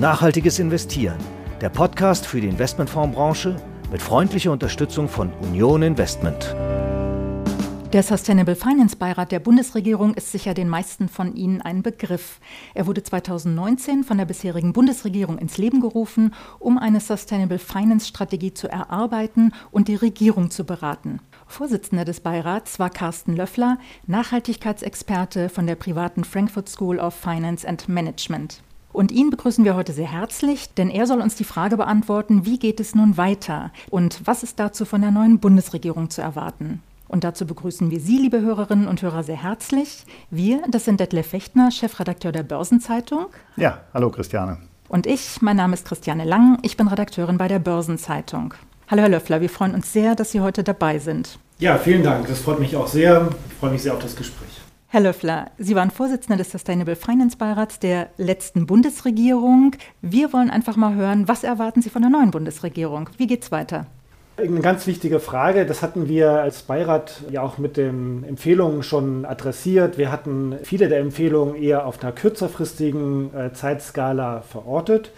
Nachhaltiges Investieren, der Podcast für die Investmentfondsbranche mit freundlicher Unterstützung von Union Investment. Der Sustainable Finance Beirat der Bundesregierung ist sicher den meisten von Ihnen ein Begriff. Er wurde 2019 von der bisherigen Bundesregierung ins Leben gerufen, um eine Sustainable Finance Strategie zu erarbeiten und die Regierung zu beraten. Vorsitzender des Beirats war Carsten Löffler, Nachhaltigkeitsexperte von der privaten Frankfurt School of Finance and Management. Und ihn begrüßen wir heute sehr herzlich, denn er soll uns die Frage beantworten, wie geht es nun weiter und was ist dazu von der neuen Bundesregierung zu erwarten. Und dazu begrüßen wir Sie, liebe Hörerinnen und Hörer, sehr herzlich. Wir, das sind Detlef Fechtner, Chefredakteur der Börsenzeitung. Ja, hallo Christiane. Und ich, mein Name ist Christiane Lang, ich bin Redakteurin bei der Börsenzeitung. Hallo Herr Löffler, wir freuen uns sehr, dass Sie heute dabei sind. Ja, vielen Dank. Das freut mich auch sehr. Ich freue mich sehr auf das Gespräch. Herr Löffler, Sie waren Vorsitzender des Sustainable Finance Beirats der letzten Bundesregierung. Wir wollen einfach mal hören, was erwarten Sie von der neuen Bundesregierung? Wie geht es weiter? Eine ganz wichtige Frage, das hatten wir als Beirat ja auch mit den Empfehlungen schon adressiert. Wir hatten viele der Empfehlungen eher auf einer kürzerfristigen äh, Zeitskala verortet,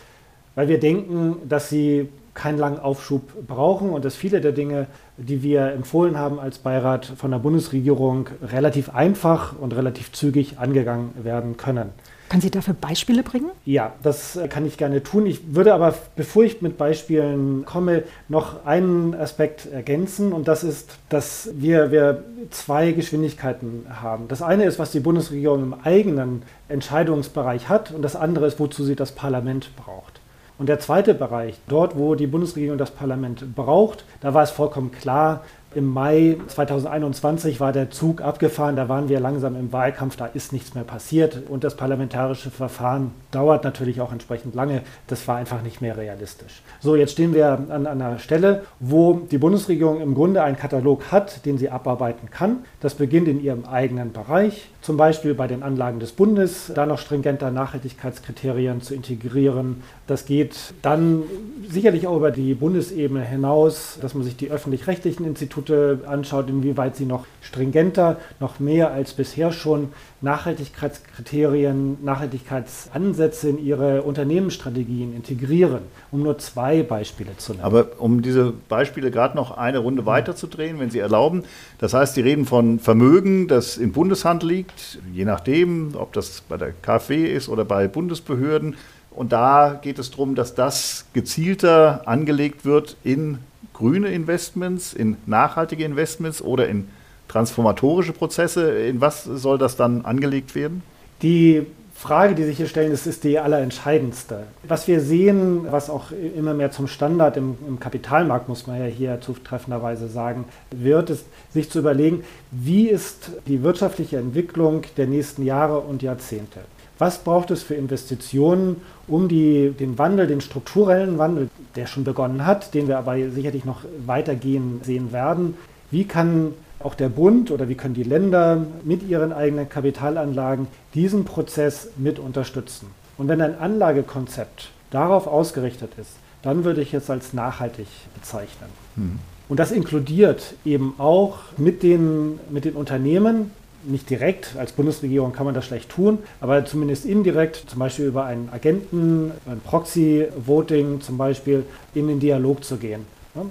weil wir denken, dass sie keinen langen Aufschub brauchen und dass viele der Dinge, die wir empfohlen haben als Beirat von der Bundesregierung, relativ einfach und relativ zügig angegangen werden können. Können Sie dafür Beispiele bringen? Ja, das äh, kann ich gerne tun. Ich würde aber, bevor ich mit Beispielen komme, noch einen Aspekt ergänzen und das ist, dass wir, wir zwei Geschwindigkeiten haben. Das eine ist, was die Bundesregierung im eigenen Entscheidungsbereich hat und das andere ist, wozu sie das Parlament braucht. Und der zweite Bereich, dort, wo die Bundesregierung das Parlament braucht, da war es vollkommen klar, im Mai 2021 war der Zug abgefahren, da waren wir langsam im Wahlkampf, da ist nichts mehr passiert und das parlamentarische Verfahren dauert natürlich auch entsprechend lange. Das war einfach nicht mehr realistisch. So, jetzt stehen wir an, einer Stelle, wo die Bundesregierung im Grunde einen Katalog hat, den sie abarbeiten kann. Das beginnt in ihrem eigenen Bereich, zum Beispiel bei den Anlagen des Bundes, da noch stringenter Nachhaltigkeitskriterien zu integrieren. Das geht dann sicherlich auch über die Bundesebene hinaus, dass man sich die öffentlich-rechtlichen Institute Institute anschaut, inwieweit sie noch stringenter, noch mehr als bisher schon Nachhaltigkeitskriterien, Nachhaltigkeitsansätze in ihre Unternehmensstrategien integrieren, um nur zwei Beispiele zu nennen. Aber um diese Beispiele gerade noch eine Runde weiterzudrehen, wenn Sie erlauben. Das heißt, Sie reden von Vermögen, das in Bundeshand liegt, je nachdem, ob das bei der KfW ist oder bei Bundesbehörden. Und da geht es darum, dass das gezielter angelegt wird in grüne Investments, in nachhaltige Investments oder in transformatorische Prozesse? In was soll das dann angelegt werden? Die Frage, die sich hier stellen, ist, ist die allerentscheidendste. Was wir sehen, was auch immer mehr zum Standard im, im, Kapitalmarkt, muss man ja hier zutreffenderweise sagen, wird, ist, sich zu überlegen, wie ist die wirtschaftliche Entwicklung der nächsten Jahre und Jahrzehnte. Was braucht es für Investitionen, um die, den Wandel, den strukturellen Wandel, der schon begonnen hat, den wir aber sicherlich noch weitergehen sehen werden, wie kann auch der Bund oder wie können die Länder mit ihren eigenen Kapitalanlagen diesen Prozess mit unterstützen? Und wenn ein Anlagekonzept darauf ausgerichtet ist, dann würde ich es als nachhaltig bezeichnen. Hm. Und das inkludiert eben auch mit den, mit den Unternehmen, nicht direkt, als Bundesregierung kann man das schlecht tun, aber zumindest indirekt, zum Beispiel über einen Agenten, ein Proxy-Voting zum Beispiel, in den Dialog zu gehen.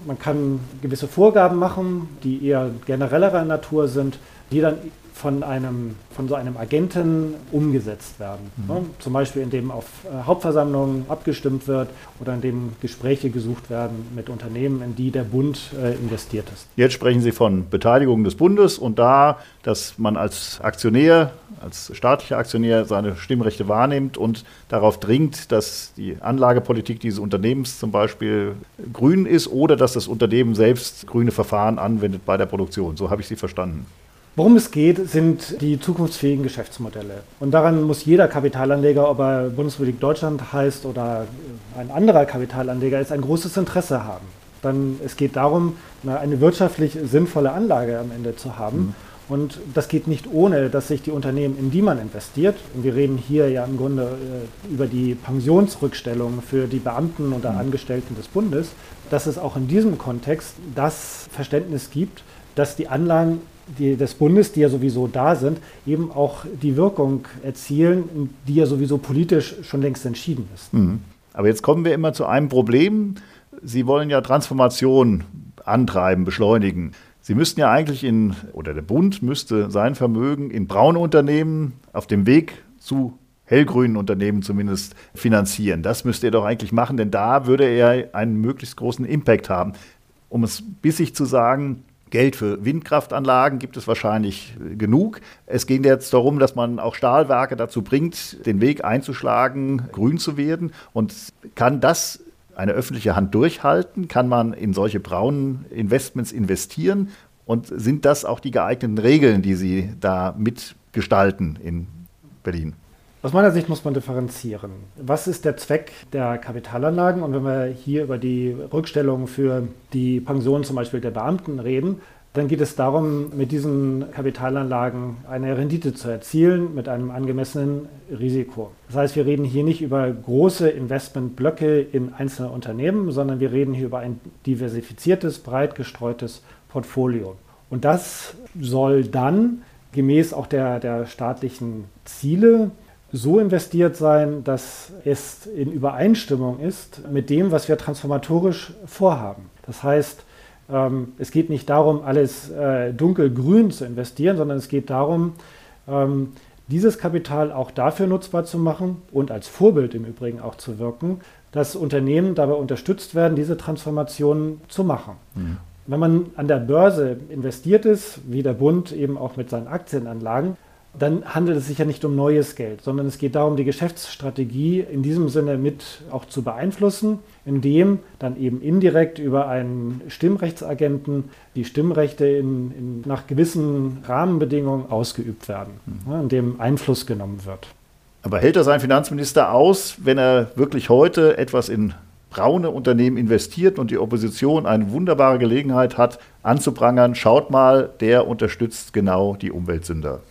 Man kann gewisse Vorgaben machen, die eher generellerer Natur sind, die dann von, einem, von so einem Agenten umgesetzt werden. Mhm. Ne? Zum Beispiel, indem auf äh, Hauptversammlungen abgestimmt wird oder indem Gespräche gesucht werden mit Unternehmen, in die der Bund äh, investiert ist. Jetzt sprechen Sie von Beteiligung des Bundes und da, dass man als Aktionär, als staatlicher Aktionär seine Stimmrechte wahrnimmt und darauf dringt, dass die Anlagepolitik dieses Unternehmens zum Beispiel grün ist oder dass das Unternehmen selbst grüne Verfahren anwendet bei der Produktion. So habe ich Sie verstanden. Worum es geht, sind die zukunftsfähigen Geschäftsmodelle. Und daran muss jeder Kapitalanleger, ob er Bundesrepublik Deutschland heißt oder ein anderer Kapitalanleger ist, ein großes Interesse haben. Dann es geht darum, eine wirtschaftlich sinnvolle Anlage am Ende zu haben. Mhm. Und das geht nicht ohne, dass sich die Unternehmen, in die man investiert, und wir reden hier ja im Grunde äh, über die Pensionsrückstellung für die Beamten oder mhm. Angestellten des Bundes, dass es auch in diesem Kontext das Verständnis gibt, dass die Anlagen die, des Bundes, die ja sowieso da sind, eben auch die Wirkung erzielen, die ja sowieso politisch schon längst entschieden ist. Mhm. Aber jetzt kommen wir immer zu einem Problem. Sie wollen ja Transformation antreiben, beschleunigen. Sie müssten ja eigentlich in, oder der Bund müsste sein Vermögen in braune Unternehmen auf dem Weg zu hellgrünen Unternehmen zumindest finanzieren. Das müsste er doch eigentlich machen, denn da würde er einen möglichst großen Impact haben. Um es bissig zu sagen, Geld für Windkraftanlagen gibt es wahrscheinlich genug. Es geht jetzt darum, dass man auch Stahlwerke dazu bringt, den Weg einzuschlagen, grün zu werden. Und kann das eine öffentliche Hand durchhalten? Kann man in solche braunen Investments investieren? Und sind das auch die geeigneten Regeln, die Sie da mitgestalten in Berlin? Aus meiner Sicht muss man differenzieren. Was ist der Zweck der Kapitalanlagen? Und wenn wir hier über die Rückstellung für die Pension zum Beispiel der Beamten reden, dann geht es darum, mit diesen Kapitalanlagen eine Rendite zu erzielen mit einem angemessenen Risiko. Das heißt, wir reden hier nicht über große Investmentblöcke in einzelne Unternehmen, sondern wir reden hier über ein diversifiziertes, breit gestreutes Portfolio. Und das soll dann gemäß auch der, der staatlichen Ziele so investiert sein, dass es in Übereinstimmung ist mit dem, was wir transformatorisch vorhaben. Das heißt, ähm, es geht nicht darum, alles äh, dunkelgrün zu investieren, sondern es geht darum, ähm, dieses Kapital auch dafür nutzbar zu machen und als Vorbild im Übrigen auch zu wirken, dass Unternehmen dabei unterstützt werden, diese Transformationen zu machen. Mhm. Wenn man an der Börse investiert ist, wie der Bund eben auch mit seinen Aktienanlagen, dann handelt es sich ja nicht um neues Geld, sondern es geht darum, die Geschäftsstrategie in diesem Sinne mit auch zu beeinflussen, indem dann eben indirekt über einen Stimmrechtsagenten die Stimmrechte in, in, nach gewissen Rahmenbedingungen ausgeübt werden, mhm. indem Einfluss genommen wird. Aber hält das ein Finanzminister aus, wenn er wirklich heute etwas in braune Unternehmen investiert und die Opposition eine wunderbare Gelegenheit hat, anzuprangern, schaut mal, der unterstützt genau die Umweltsünder.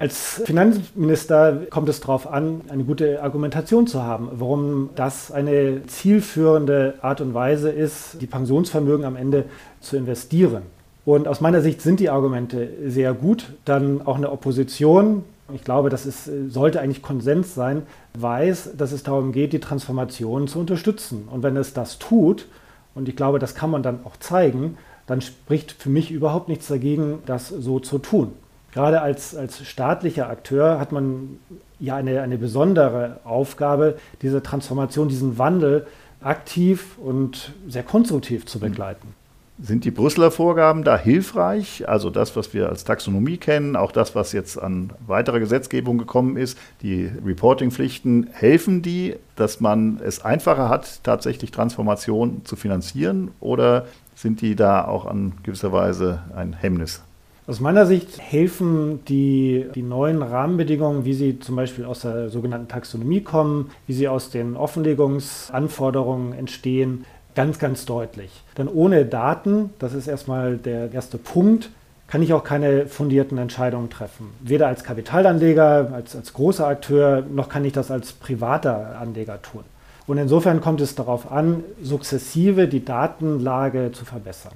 Als Finanzminister kommt es darauf an, eine gute Argumentation zu haben, warum das eine zielführende Art und Weise ist, die Pensionsvermögen am Ende zu investieren. Und aus meiner Sicht sind die Argumente sehr gut. Dann auch eine Opposition, ich glaube, das ist, sollte eigentlich Konsens sein, weiß, dass es darum geht, die Transformation zu unterstützen. Und wenn es das tut, und ich glaube, das kann man dann auch zeigen, dann spricht für mich überhaupt nichts dagegen, das so zu tun. Gerade als, als staatlicher Akteur hat man ja eine, eine besondere Aufgabe, diese Transformation, diesen Wandel aktiv und sehr konstruktiv zu begleiten. Sind die Brüsseler Vorgaben da hilfreich? Also das, was wir als Taxonomie kennen, auch das, was jetzt an weiterer Gesetzgebung gekommen ist, die Reportingpflichten, helfen die, dass man es einfacher hat, tatsächlich Transformation zu finanzieren? Oder sind die da auch an gewisser Weise ein Hemmnis? Aus meiner Sicht helfen die, die neuen Rahmenbedingungen, wie sie zum Beispiel aus der sogenannten Taxonomie kommen, wie sie aus den Offenlegungsanforderungen entstehen, ganz, ganz deutlich. Denn ohne Daten, das ist erstmal der erste Punkt, kann ich auch keine fundierten Entscheidungen treffen. Weder als Kapitalanleger, als, als großer Akteur, noch kann ich das als privater Anleger tun. Und insofern kommt es darauf an, sukzessive die Datenlage zu verbessern.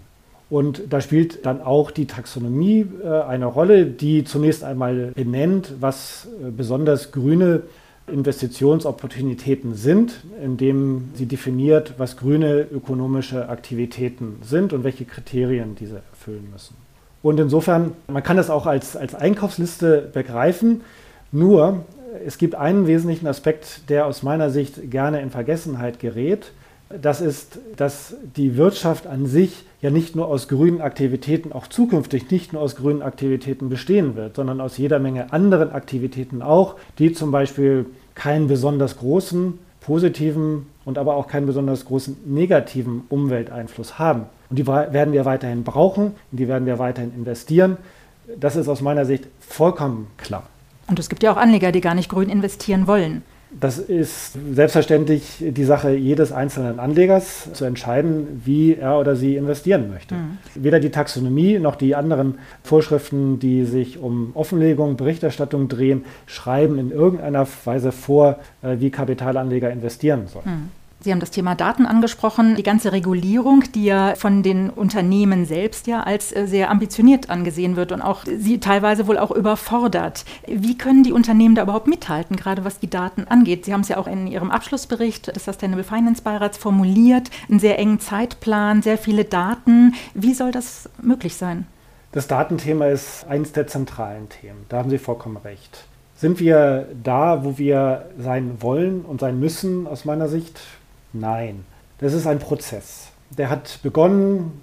Und da spielt dann auch die Taxonomie äh, eine Rolle, die zunächst einmal benennt, was äh, besonders grüne Investitionsopportunitäten sind, indem sie definiert, was grüne ökonomische Aktivitäten sind und welche Kriterien diese erfüllen müssen. Und insofern, man kann das auch als, als Einkaufsliste begreifen, nur es gibt einen wesentlichen Aspekt, der aus meiner Sicht gerne in Vergessenheit gerät. Das ist, dass die Wirtschaft an sich ja nicht nur aus grünen Aktivitäten, auch zukünftig nicht nur aus grünen Aktivitäten bestehen wird, sondern aus jeder Menge anderen Aktivitäten auch, die zum Beispiel keinen besonders großen positiven und aber auch keinen besonders großen negativen Umwelteinfluss haben. Und die werden wir weiterhin brauchen, in die werden wir weiterhin investieren. Das ist aus meiner Sicht vollkommen klar. Und es gibt ja auch Anleger, die gar nicht grün investieren wollen. Das ist selbstverständlich die Sache jedes einzelnen Anlegers zu entscheiden, wie er oder sie investieren möchte. Mhm. Weder die Taxonomie noch die anderen Vorschriften, die sich um Offenlegung, Berichterstattung drehen, schreiben in irgendeiner Weise vor, äh, wie Kapitalanleger investieren sollen. Mhm. Sie haben das Thema Daten angesprochen. Die ganze Regulierung, die ja von den Unternehmen selbst ja als äh, sehr ambitioniert angesehen wird und auch sie teilweise wohl auch überfordert. Wie können die Unternehmen da überhaupt mithalten, gerade was die Daten angeht? Sie haben es ja auch in Ihrem Abschlussbericht des Sustainable Finance Beirats formuliert, einen sehr engen Zeitplan, sehr viele Daten. Wie soll das möglich sein? Das Datenthema ist eines der zentralen Themen. Da haben Sie vollkommen recht. Sind wir da, wo wir sein wollen und sein müssen, aus meiner Sicht? Nein. Das ist ein Prozess. Der hat begonnen,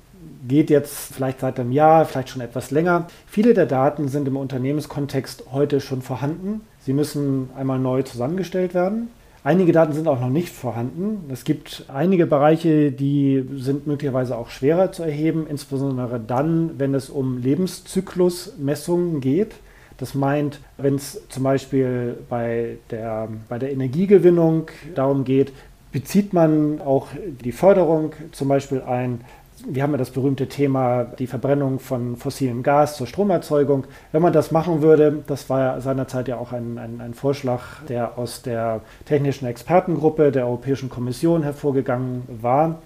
geht jetzt vielleicht seit einem Jahr, vielleicht schon etwas länger. Viele der Daten sind im Unternehmenskontext heute schon vorhanden. Sie müssen einmal neu zusammengestellt werden. Einige Daten sind auch noch nicht vorhanden. Es gibt einige Bereiche, die sind möglicherweise auch schwerer zu erheben, insbesondere dann, wenn es um Lebenszyklusmessungen geht. Das meint, wenn es zum Beispiel bei der, bei der Energiegewinnung darum geht, bezieht man auch die Förderung zum Beispiel ein. Wir haben ja das berühmte Thema, die Verbrennung von fossilem Gas zur Stromerzeugung. Wenn man das machen würde, das war seinerzeit ja auch ein, ein, ein Vorschlag, der aus der technischen Expertengruppe der Europäischen Kommission hervorgegangen war,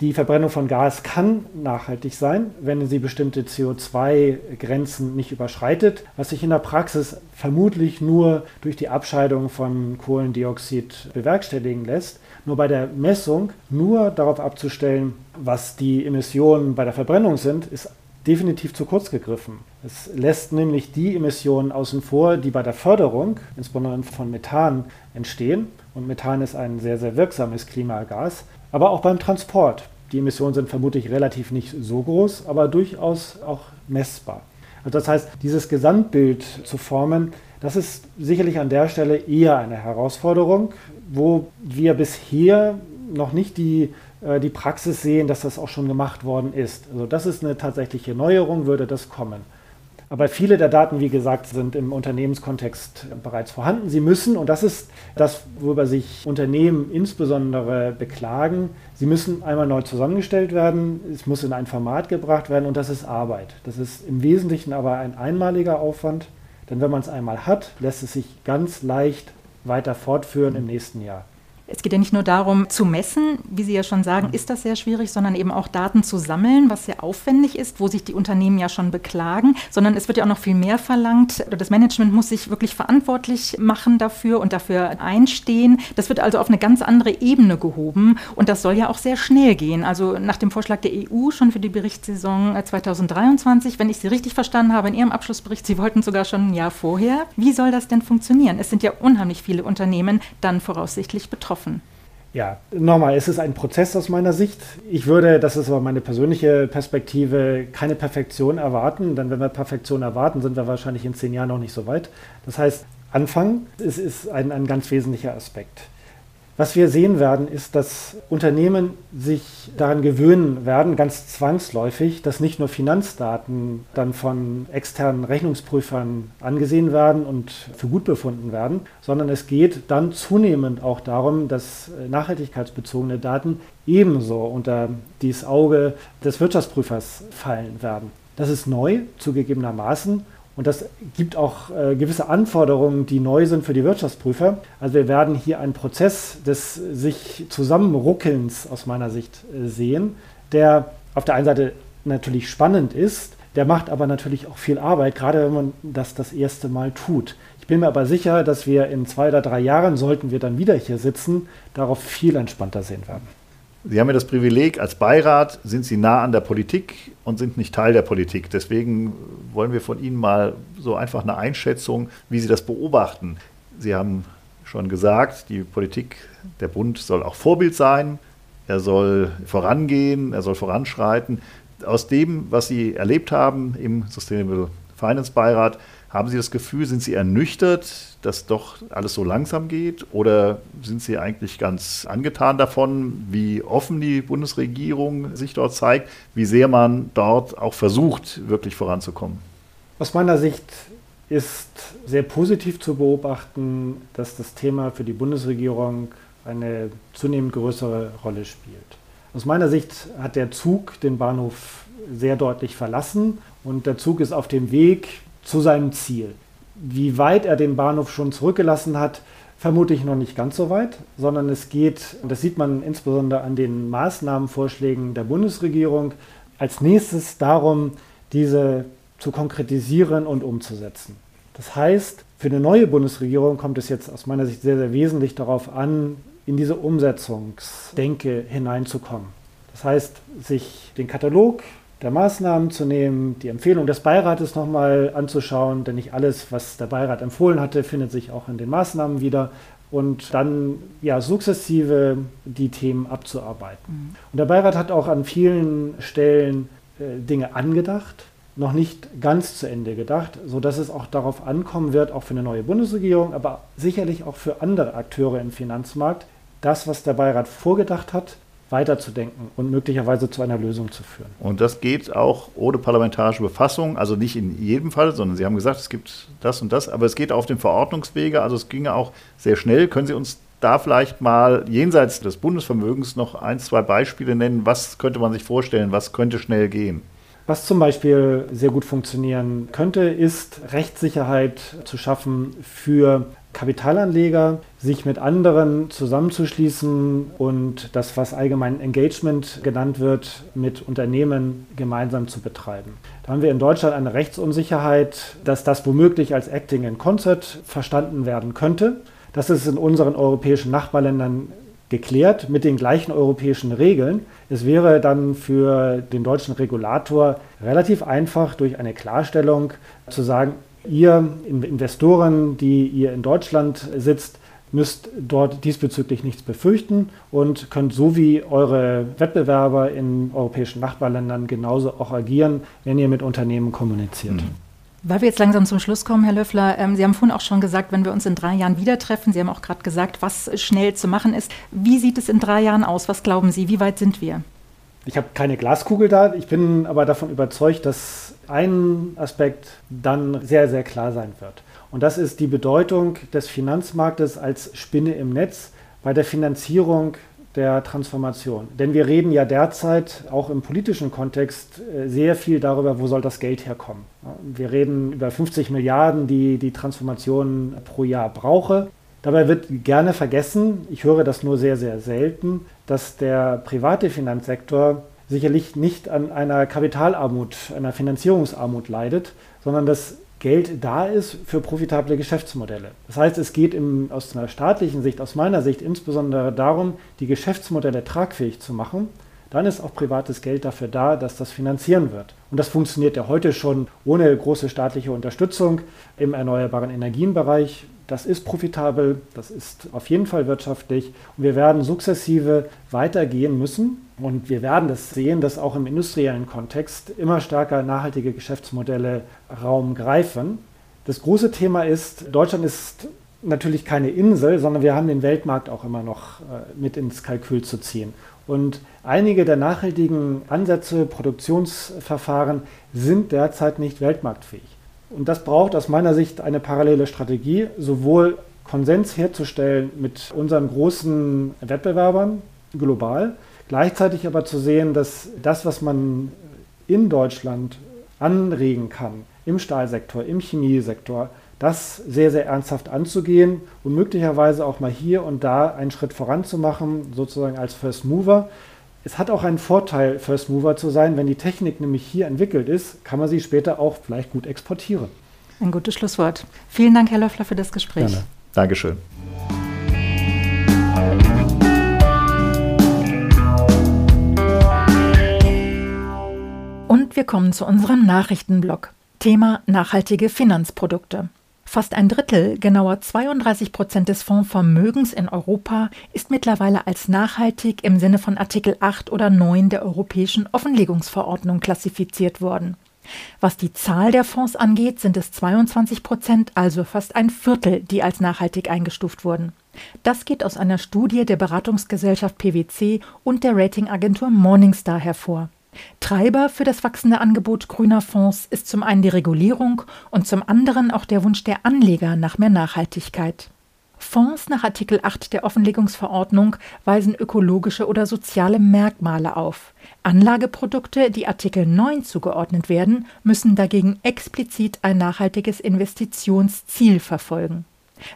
die Verbrennung von Gas kann nachhaltig sein, wenn sie bestimmte CO2-Grenzen nicht überschreitet, was sich in der Praxis vermutlich nur durch die Abscheidung von Kohlendioxid bewerkstelligen lässt. Nur bei der Messung nur darauf abzustellen, was die Emissionen bei der Verbrennung sind, ist definitiv zu kurz gegriffen. Es lässt nämlich die Emissionen außen vor, die bei der Förderung, insbesondere von Methan, entstehen. Und Methan ist ein sehr, sehr wirksames Klimagas aber auch beim Transport. Die Emissionen sind vermutlich relativ nicht so groß, aber durchaus auch messbar. Also das heißt, dieses Gesamtbild zu formen, das ist sicherlich an der Stelle eher eine Herausforderung, wo wir bisher noch nicht die, äh, die Praxis sehen, dass das auch schon gemacht worden ist. Also das ist eine tatsächliche Neuerung, würde das kommen. Aber viele der Daten, wie gesagt, sind im Unternehmenskontext bereits vorhanden. Sie müssen, und das ist das, worüber sich Unternehmen insbesondere beklagen, sie müssen einmal neu zusammengestellt werden, es muss in ein Format gebracht werden und das ist Arbeit. Das ist im Wesentlichen aber ein einmaliger Aufwand, denn wenn man es einmal hat, lässt es sich ganz leicht weiter fortführen im nächsten Jahr. Es geht ja nicht nur darum zu messen, wie Sie ja schon sagen, ist das sehr schwierig, sondern eben auch Daten zu sammeln, was sehr aufwendig ist, wo sich die Unternehmen ja schon beklagen, sondern es wird ja auch noch viel mehr verlangt. Das Management muss sich wirklich verantwortlich machen dafür und dafür einstehen. Das wird also auf eine ganz andere Ebene gehoben und das soll ja auch sehr schnell gehen. Also nach dem Vorschlag der EU schon für die Berichtssaison 2023, wenn ich Sie richtig verstanden habe in Ihrem Abschlussbericht, Sie wollten sogar schon ein Jahr vorher. Wie soll das denn funktionieren? Es sind ja unheimlich viele Unternehmen dann voraussichtlich betroffen getroffen? Ja, nochmal, es ist ein Prozess aus meiner Sicht. Ich würde, das ist aber meine persönliche Perspektive, keine Perfektion erwarten, denn wenn wir Perfektion erwarten, sind wir wahrscheinlich in zehn Jahren noch nicht so weit. Das heißt, Anfang ist, ist ein, ein ganz wesentlicher Aspekt. Was wir sehen werden, ist, dass Unternehmen sich daran gewöhnen werden, ganz zwangsläufig, dass nicht nur Finanzdaten dann von externen Rechnungsprüfern angesehen werden und für gut befunden werden, sondern es geht dann zunehmend auch darum, dass nachhaltigkeitsbezogene Daten ebenso unter dieses Auge des Wirtschaftsprüfers fallen werden. Das ist neu, zugegebenermaßen, und das gibt auch äh, gewisse Anforderungen, die neu sind für die Wirtschaftsprüfer. Also wir werden hier einen Prozess des sich Zusammenruckelns aus meiner Sicht äh, sehen, der auf der einen Seite natürlich spannend ist, der macht aber natürlich auch viel Arbeit, gerade wenn man das das erste Mal tut. Ich bin mir aber sicher, dass wir in zwei oder drei Jahren, sollten wir dann wieder hier sitzen, darauf viel entspannter sehen werden. Sie haben ja das Privileg, als Beirat sind Sie nah an der Politik und sind nicht Teil der Politik. Deswegen wollen wir von Ihnen mal so einfach eine Einschätzung, wie Sie das beobachten. Sie haben schon gesagt, die Politik, der Bund soll auch Vorbild sein, er soll vorangehen, er soll voranschreiten. Aus dem, was Sie erlebt haben im Sustainable Finance Beirat, haben Sie das Gefühl, sind Sie ernüchtert, dass doch alles so langsam geht? Oder sind Sie eigentlich ganz angetan davon, wie offen die Bundesregierung sich dort zeigt, wie sehr man dort auch versucht, wirklich voranzukommen? Aus meiner Sicht ist sehr positiv zu beobachten, dass das Thema für die Bundesregierung eine zunehmend größere Rolle spielt. Aus meiner Sicht hat der Zug den Bahnhof sehr deutlich verlassen und der Zug ist auf dem Weg zu seinem Ziel. Wie weit er den Bahnhof schon zurückgelassen hat, vermutlich noch nicht ganz so weit, sondern es geht, und das sieht man insbesondere an den Maßnahmenvorschlägen der Bundesregierung, als nächstes darum, diese zu konkretisieren und umzusetzen. Das heißt, für eine neue Bundesregierung kommt es jetzt aus meiner Sicht sehr, sehr wesentlich darauf an, in diese Umsetzungsdenke hineinzukommen. Das heißt, sich den Katalog der Maßnahmen zu nehmen, die Empfehlung des Beirates nochmal anzuschauen, denn nicht alles, was der Beirat empfohlen hatte, findet sich auch in den Maßnahmen wieder und dann ja sukzessive die Themen abzuarbeiten. Mhm. Und der Beirat hat auch an vielen Stellen äh, Dinge angedacht, noch nicht ganz zu Ende gedacht, sodass es auch darauf ankommen wird, auch für eine neue Bundesregierung, aber sicherlich auch für andere Akteure im Finanzmarkt, das, was der Beirat vorgedacht hat, weiterzudenken und möglicherweise zu einer Lösung zu führen. Und das geht auch ohne parlamentarische Befassung, also nicht in jedem Fall, sondern Sie haben gesagt, es gibt das und das, aber es geht auf dem Verordnungswege, also es ginge auch sehr schnell. Können Sie uns da vielleicht mal jenseits des Bundesvermögens noch ein, zwei Beispiele nennen? Was könnte man sich vorstellen, was könnte schnell gehen? Was zum Beispiel sehr gut funktionieren könnte, ist Rechtssicherheit zu schaffen für Kapitalanleger, sich mit anderen zusammenzuschließen und das, was allgemein Engagement genannt wird, mit Unternehmen gemeinsam zu betreiben. Da haben wir in Deutschland eine Rechtsunsicherheit, dass das womöglich als Acting in Concert verstanden werden könnte. Das ist in unseren europäischen Nachbarländern geklärt mit den gleichen europäischen Regeln. Es wäre dann für den deutschen Regulator relativ einfach durch eine Klarstellung zu sagen, ihr Investoren, die ihr in Deutschland sitzt, müsst dort diesbezüglich nichts befürchten und könnt so wie eure Wettbewerber in europäischen Nachbarländern genauso auch agieren, wenn ihr mit Unternehmen kommuniziert. Mhm. Weil wir jetzt langsam zum Schluss kommen, Herr Löffler, ähm, Sie haben vorhin auch schon gesagt, wenn wir uns in drei Jahren wieder treffen, Sie haben auch gerade gesagt, was schnell zu machen ist. Wie sieht es in drei Jahren aus? Was glauben Sie? Wie weit sind wir? Ich habe keine Glaskugel da. Ich bin aber davon überzeugt, dass ein Aspekt dann sehr, sehr klar sein wird. Und das ist die Bedeutung des Finanzmarktes als Spinne im Netz bei der Finanzierung der Transformation. Denn wir reden ja derzeit auch im politischen Kontext äh, sehr viel darüber, wo soll das Geld herkommen. Wir reden über 50 Milliarden, die die Transformation pro Jahr brauche. Dabei wird gerne vergessen, ich höre das nur sehr, sehr selten, dass der private Finanzsektor sicherlich nicht an einer Kapitalarmut, einer Finanzierungsarmut leidet, sondern dass Geld da ist für profitable Geschäftsmodelle. Das heißt, es geht im, aus einer staatlichen Sicht, aus meiner Sicht insbesondere darum, die Geschäftsmodelle tragfähig zu machen. Dann ist auch privates Geld dafür da, dass das finanzieren wird. Und das funktioniert ja heute schon ohne große staatliche Unterstützung im erneuerbaren Energienbereich. Das ist profitabel, das ist auf jeden Fall wirtschaftlich und wir werden sukzessive weitergehen müssen. Und wir werden das sehen, dass auch im industriellen Kontext immer stärker nachhaltige Geschäftsmodelle Raum greifen. Das große Thema ist, Deutschland ist natürlich keine Insel, sondern wir haben den Weltmarkt auch immer noch äh, mit ins Kalkül zu ziehen. Und einige der nachhaltigen Ansätze, Produktionsverfahren sind derzeit nicht weltmarktfähig. Und das braucht aus meiner Sicht eine parallele Strategie, sowohl Konsens herzustellen mit unseren großen Wettbewerbern global, gleichzeitig aber zu sehen, dass das, was man in Deutschland anregen kann, im Stahlsektor, im Chemiesektor, das sehr, sehr ernsthaft anzugehen und möglicherweise auch mal hier und da einen Schritt voranzumachen, sozusagen als First Mover. Es hat auch einen Vorteil, First Mover zu sein. Wenn die Technik nämlich hier entwickelt ist, kann man sie später auch vielleicht gut exportieren. Ein gutes Schlusswort. Vielen Dank, Herr Löffler, für das Gespräch. Gerne. Dankeschön. Und wir kommen zu unserem Nachrichtenblock. Thema nachhaltige Finanzprodukte. Fast ein Drittel, genauer 32 Prozent des Fondsvermögens in Europa ist mittlerweile als nachhaltig im Sinne von Artikel 8 oder 9 der Europäischen Offenlegungsverordnung klassifiziert worden. Was die Zahl der Fonds angeht, sind es 22 Prozent, also fast ein Viertel, die als nachhaltig eingestuft wurden. Das geht aus einer Studie der Beratungsgesellschaft PwC und der Ratingagentur Morningstar hervor. Treiber für das wachsende Angebot grüner Fonds ist zum einen die Regulierung und zum anderen auch der Wunsch der Anleger nach mehr Nachhaltigkeit. Fonds nach Artikel 8 der Offenlegungsverordnung weisen ökologische oder soziale Merkmale auf. Anlageprodukte, die Artikel 9 zugeordnet werden, müssen dagegen explizit ein nachhaltiges Investitionsziel verfolgen.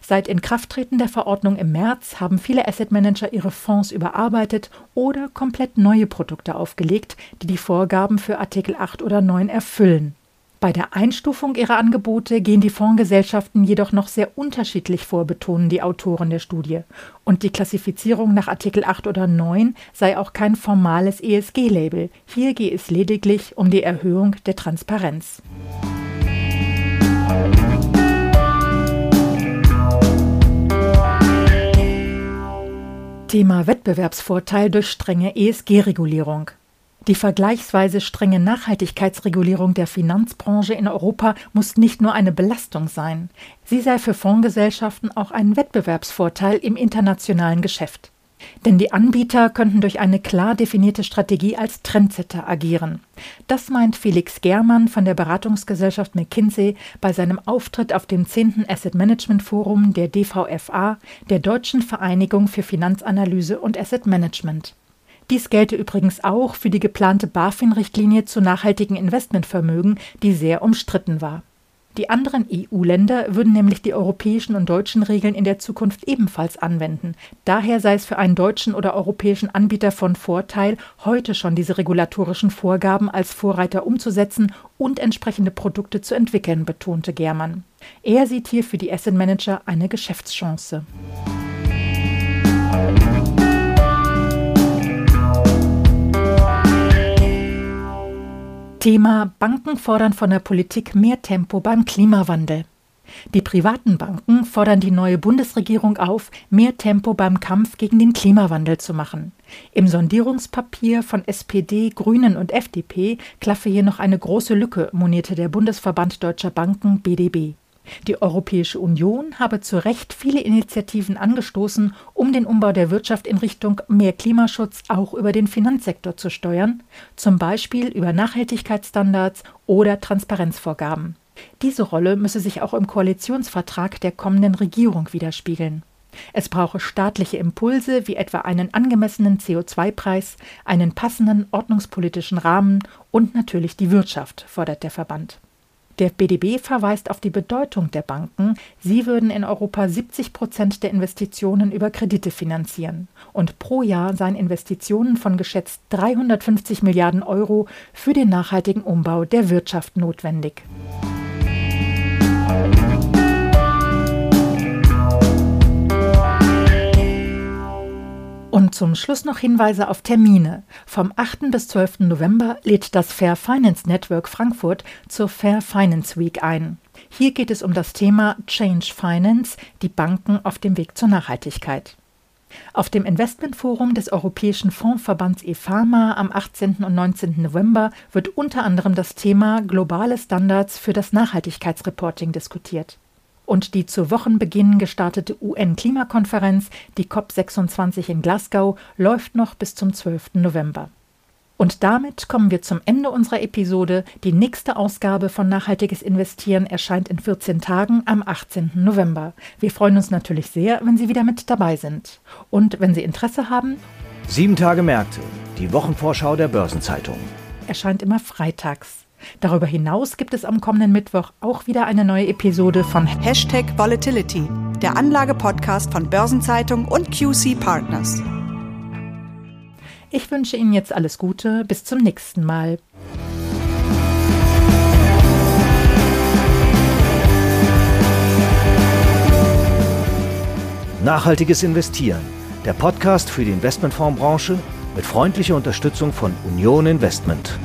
Seit Inkrafttreten der Verordnung im März haben viele Asset Manager ihre Fonds überarbeitet oder komplett neue Produkte aufgelegt, die die Vorgaben für Artikel 8 oder 9 erfüllen. Bei der Einstufung ihrer Angebote gehen die Fondsgesellschaften jedoch noch sehr unterschiedlich vor, betonen die Autoren der Studie. Und die Klassifizierung nach Artikel 8 oder 9 sei auch kein formales ESG-Label. Hier gehe es lediglich um die Erhöhung der Transparenz. Thema Wettbewerbsvorteil durch strenge ESG-Regulierung. Die vergleichsweise strenge Nachhaltigkeitsregulierung der Finanzbranche in Europa muss nicht nur eine Belastung sein, sie sei für Fondsgesellschaften auch ein Wettbewerbsvorteil im internationalen Geschäft. Denn die Anbieter könnten durch eine klar definierte Strategie als Trendsetter agieren. Das meint Felix Germann von der Beratungsgesellschaft McKinsey bei seinem Auftritt auf dem 10. Asset Management Forum der DVFA, der Deutschen Vereinigung für Finanzanalyse und Asset Management. Dies gelte übrigens auch für die geplante BaFin-Richtlinie zu nachhaltigen Investmentvermögen, die sehr umstritten war. Die anderen EU-Länder würden nämlich die europäischen und deutschen Regeln in der Zukunft ebenfalls anwenden. Daher sei es für einen deutschen oder europäischen Anbieter von Vorteil, heute schon diese regulatorischen Vorgaben als Vorreiter umzusetzen und entsprechende Produkte zu entwickeln, betonte Germann. Er sieht hier für die Asset Manager eine Geschäftschance. Thema Banken fordern von der Politik mehr Tempo beim Klimawandel. Die privaten Banken fordern die neue Bundesregierung auf, mehr Tempo beim Kampf gegen den Klimawandel zu machen. Im Sondierungspapier von SPD, Grünen und FDP klaffe hier noch eine große Lücke, monierte der Bundesverband Deutscher Banken BDB. Die Europäische Union habe zu Recht viele Initiativen angestoßen, um den Umbau der Wirtschaft in Richtung mehr Klimaschutz auch über den Finanzsektor zu steuern, zum Beispiel über Nachhaltigkeitsstandards oder Transparenzvorgaben. Diese Rolle müsse sich auch im Koalitionsvertrag der kommenden Regierung widerspiegeln. Es brauche staatliche Impulse wie etwa einen angemessenen CO2-Preis, einen passenden ordnungspolitischen Rahmen und natürlich die Wirtschaft, fordert der Verband. Der BDB verweist auf die Bedeutung der Banken. Sie würden in Europa 70 Prozent der Investitionen über Kredite finanzieren. Und pro Jahr seien Investitionen von geschätzt 350 Milliarden Euro für den nachhaltigen Umbau der Wirtschaft notwendig. Und zum Schluss noch Hinweise auf Termine. Vom 8. bis 12. November lädt das Fair Finance Network Frankfurt zur Fair Finance Week ein. Hier geht es um das Thema Change Finance, die Banken auf dem Weg zur Nachhaltigkeit. Auf dem Investmentforum des Europäischen Fondsverbands EFAMA am 18. und 19. November wird unter anderem das Thema globale Standards für das Nachhaltigkeitsreporting diskutiert. Und die zu Wochenbeginn gestartete UN-Klimakonferenz, die COP26 in Glasgow, läuft noch bis zum 12. November. Und damit kommen wir zum Ende unserer Episode. Die nächste Ausgabe von Nachhaltiges Investieren erscheint in 14 Tagen am 18. November. Wir freuen uns natürlich sehr, wenn Sie wieder mit dabei sind. Und wenn Sie Interesse haben. Sieben Tage Märkte, die Wochenvorschau der Börsenzeitung. Erscheint immer freitags. Darüber hinaus gibt es am kommenden Mittwoch auch wieder eine neue Episode von Hashtag Volatility, der Anlage-Podcast von Börsenzeitung und QC Partners. Ich wünsche Ihnen jetzt alles Gute. Bis zum nächsten Mal. Nachhaltiges Investieren. Der Podcast für die Investmentfondsbranche mit freundlicher Unterstützung von Union Investment.